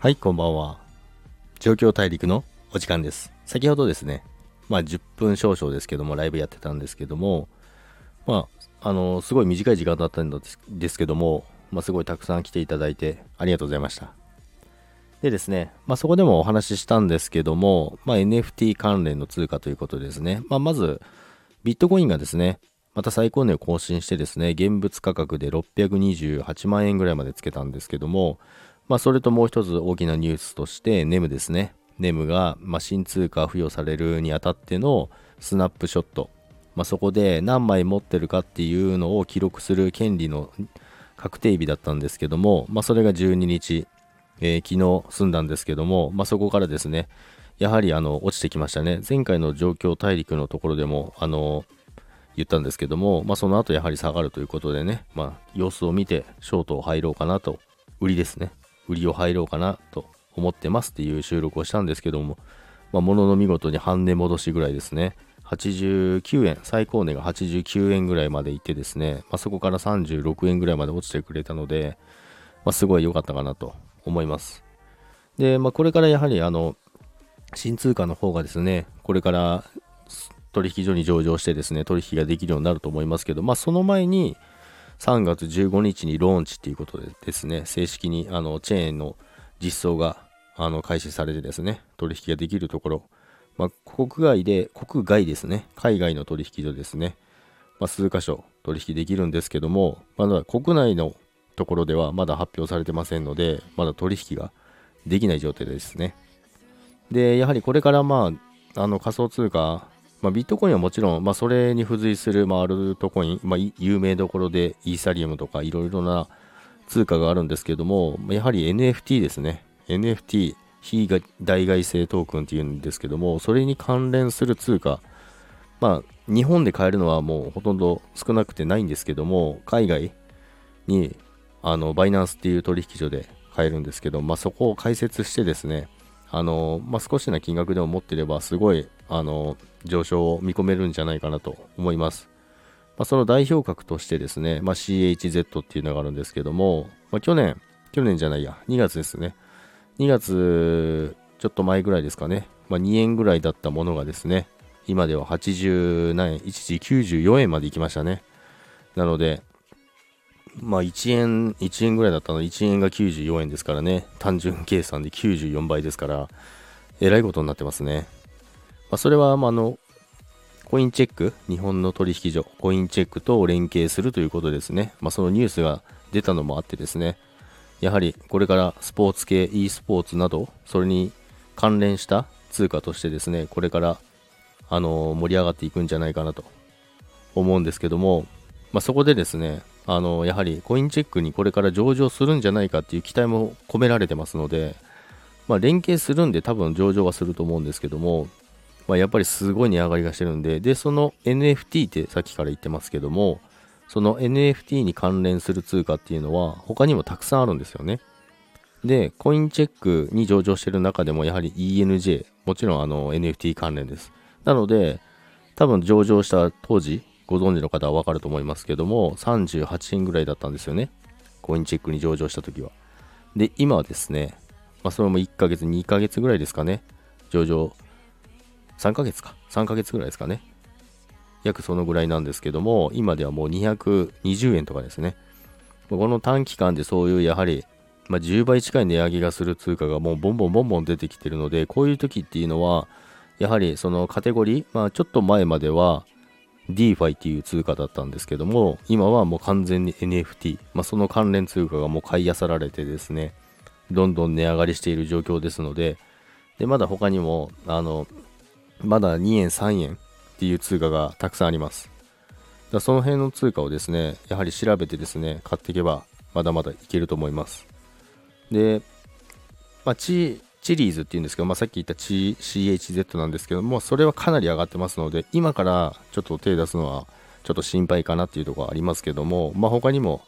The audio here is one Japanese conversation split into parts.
はい、こんばんは。状況大陸のお時間です。先ほどですね、まあ10分少々ですけども、ライブやってたんですけども、まあ、あの、すごい短い時間だったんですけども、まあすごいたくさん来ていただいてありがとうございました。でですね、まあそこでもお話ししたんですけども、まあ NFT 関連の通貨ということですね。まあまず、ビットコインがですね、また最高値を更新してですね、現物価格で628万円ぐらいまでつけたんですけども、まあ、それともう一つ大きなニュースとして、ネムですね。ネムが、まあ、新通貨付与されるにあたってのスナップショット。まあ、そこで何枚持ってるかっていうのを記録する権利の確定日だったんですけども、まあ、それが12日、えー、昨日済んだんですけども、ま、そこからですね、やはりあの落ちてきましたね。前回の状況大陸のところでも、あの、言ったんですけども、まあ、その後やはり下がるということでね、まあ、様子を見てショートを入ろうかなと、売りですね。売りを入ろうかなと思ってますっていう収録をしたんですけども、まあ、物の見事に半値戻しぐらいですね。89円、最高値が89円ぐらいまでいってですね、まあ、そこから36円ぐらいまで落ちてくれたので、まあ、すごい良かったかなと思います。で、まあ、これからやはりあの、新通貨の方がですね、これから取引所に上場してですね、取引ができるようになると思いますけど、まあ、その前に、3月15日にローンチっていうことでですね、正式にあのチェーンの実装があの開始されてですね、取引ができるところ、まあ、国外で、国外ですね、海外の取引所ですね、まあ、数箇所取引できるんですけども、まだ国内のところではまだ発表されてませんので、まだ取引ができない状態ですね。で、やはりこれからまあ、あの仮想通貨まあ、ビットコインはもちろん、まあ、それに付随する、まあ、アルトコイン、まあ、有名どころでイーサリアムとかいろいろな通貨があるんですけども、やはり NFT ですね。NFT、非代替性トークンっていうんですけども、それに関連する通貨、まあ、日本で買えるのはもうほとんど少なくてないんですけども、海外に、あの、バイナンスっていう取引所で買えるんですけど、まあ、そこを解説してですね、あの、まあ、少しな金額でも持ってれば、すごい、あの、上昇を見込めるんじゃないかなと思います。まあ、その代表格としてですね、まあ、CHZ っていうのがあるんですけども、まあ、去年、去年じゃないや、2月ですね。2月、ちょっと前ぐらいですかね。まあ、2円ぐらいだったものがですね、今では80何円、一時94円まで行きましたね。なので、まあ1円、1円ぐらいだったので、1円が94円ですからね、単純計算で94倍ですから、えらいことになってますね。まあ、それは、まあ、の、コインチェック、日本の取引所、コインチェックと連携するということですね。まあ、そのニュースが出たのもあってですね、やはりこれからスポーツ系、e スポーツなど、それに関連した通貨としてですね、これから、あの盛り上がっていくんじゃないかなと思うんですけども、まあ、そこでですね、あのやはりコインチェックにこれから上場するんじゃないかっていう期待も込められてますので、まあ、連携するんで多分上場はすると思うんですけども、まあ、やっぱりすごい値上がりがしてるんで、で、その NFT ってさっきから言ってますけども、その NFT に関連する通貨っていうのは他にもたくさんあるんですよね。で、コインチェックに上場してる中でもやはり ENJ、もちろんあの NFT 関連です。なので、多分上場した当時、ご存知の方はわかると思いますけども、38円ぐらいだったんですよね。コインチェックに上場した時は。で、今はですね、まあ、それも1ヶ月、2ヶ月ぐらいですかね。上場3ヶ月か。3ヶ月ぐらいですかね。約そのぐらいなんですけども、今ではもう220円とかですね。この短期間でそういうやはり、まあ、10倍近い値上げがする通貨がもうボンボンボンボン出てきてるので、こういう時っていうのは、やはりそのカテゴリー、まあちょっと前までは DeFi っていう通貨だったんですけども、今はもう完全に NFT、まあその関連通貨がもう買い漁られてですね、どんどん値上がりしている状況ですので、で、まだ他にも、あの、まだ2円、3円っていう通貨がたくさんあります。だその辺の通貨をですね、やはり調べてですね、買っていけば、まだまだいけると思います。で、まあ、チチリーズっていうんですけど、まあ、さっき言った CHZ なんですけども、それはかなり上がってますので、今からちょっと手出すのはちょっと心配かなっていうところはありますけども、まあ、他にも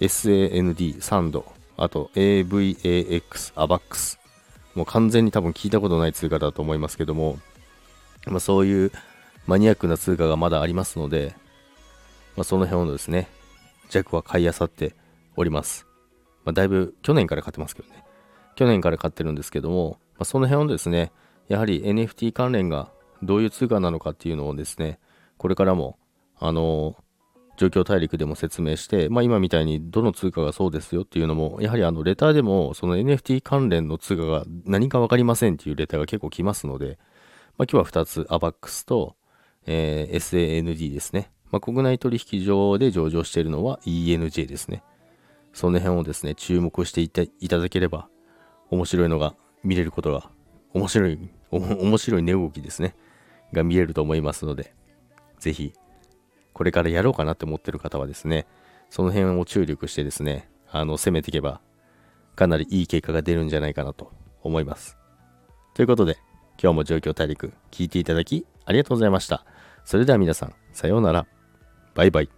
SAND、サンド、あと AVAX、ABAX、もう完全に多分聞いたことない通貨だと思いますけども、まあ、そういうマニアックな通貨がまだありますので、まあ、その辺をですね、弱は買い漁っております。まあ、だいぶ去年から買ってますけどね。去年から買ってるんですけども、まあ、その辺をですね、やはり NFT 関連がどういう通貨なのかっていうのをですね、これからも、あの、状況大陸でも説明して、まあ今みたいにどの通貨がそうですよっていうのも、やはりあのレターでもその NFT 関連の通貨が何かわかりませんっていうレターが結構来ますので、まあ今日は2つ、ABAX と、えー、SAND ですね。まあ国内取引所で上場しているのは ENJ ですね。その辺をですね、注目していただければ、面白いのが見れることが、面白い、面白い値動きですね、が見えると思いますので、ぜひ、これからやろうかなって思ってる方はですね、その辺を注力してですね、あの、攻めていけば、かなりいい結果が出るんじゃないかなと思います。ということで、今日も状況大陸聞いていただきありがとうございました。それでは皆さん、さようなら。バイバイ。